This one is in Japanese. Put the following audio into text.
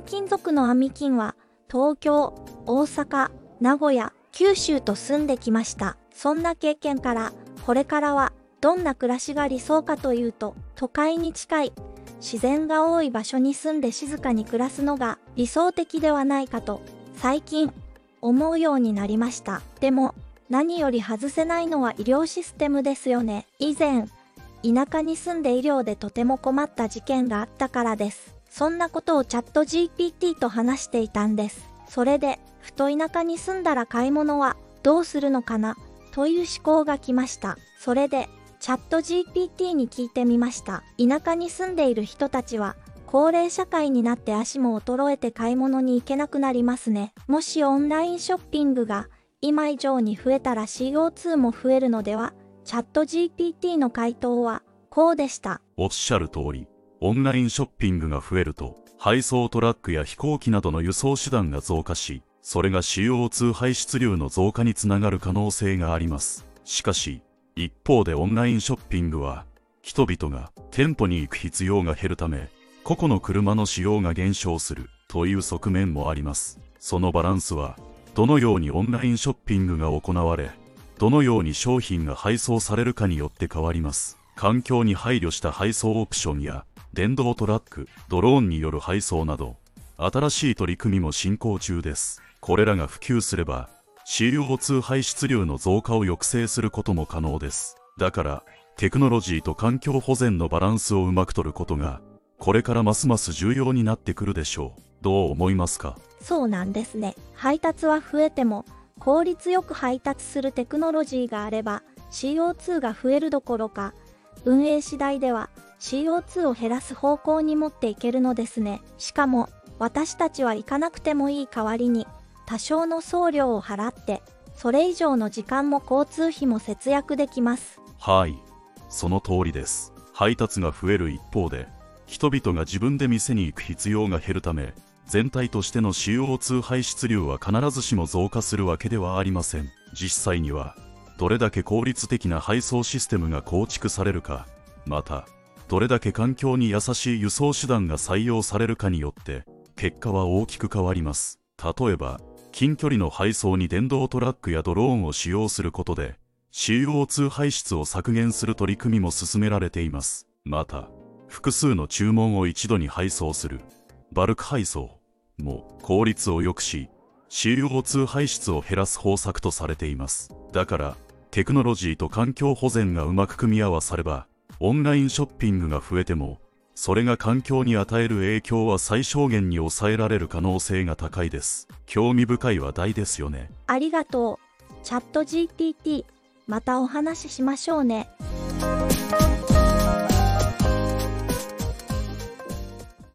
転勤族のアミキンは東京、大阪、名古屋、九州と住んできました。そんな経験から、これからはどんな暮らしが理想かというと、都会に近い、自然が多い場所に住んで静かに暮らすのが理想的ではないかと、最近、思うようになりました。でも、何より外せないのは医療システムですよね。以前、田舎に住んで医療でとても困った事件があったからです。そんなことをチャット GPT と話していたんです。それで、ふと田舎に住んだら買い物はどうするのかな？という思考が来ました。それで、チャット GPT に聞いてみました。田舎に住んでいる人たちは、高齢社会になって足も衰えて買い物に行けなくなりますね。もしオンラインショッピングが今以上に増えたら CO2 も増えるのでは？チャット GPT の回答はこうでした。おっしゃる通り、オンラインショッピングが増えると、配送トラックや飛行機などの輸送手段が増加し、それが CO2 排出量の増加につながる可能性があります。しかし、一方でオンラインショッピングは、人々が店舗に行く必要が減るため、個々の車の使用が減少するという側面もあります。そのバランスは、どのようにオンラインショッピングが行われ、どのように商品が配送されるかによって変わります。環境に配慮した配送オプションや、電動トラック、ドローンによる配送など、新しい取り組みも進行中です。これらが普及すれば、CO2 排出量の増加を抑制することも可能です。だから、テクノロジーと環境保全のバランスをうまく取ることが、これからますます重要になってくるでしょう。どう思いますか？そうなんですね。配達は増えても、効率よく配達するテクノロジーがあれば、CO2 が増えるどころか、運営次第では CO2 を減らす方向に持っていけるのですね。しかも、私たちは行かなくてもいい代わりに、多少の送料を払って、それ以上の時間も交通費も節約できます。はい。その通りです。配達が増える一方で、人々が自分で店に行く必要が減るため、全体としての CO2 排出量は必ずしも増加するわけではありません。実際には、どれだけ効率的な配送システムが構築されるか、また、どれだけ環境に優しい輸送手段が採用されるかによって、結果は大きく変わります。例えば、近距離の配送に電動トラックやドローンを使用することで CO2 排出を削減する取り組みも進められています。また、複数の注文を一度に配送するバルク配送も効率を良くし CO2 排出を減らす方策とされています。だから、テクノロジーと環境保全がうまく組み合わされば、オンラインショッピングが増えてもそれが環境に与える影響は最小限に抑えられる可能性が高いです。興味深い話題ですよね。ありがとう。チャット GPT、またお話ししましょうね。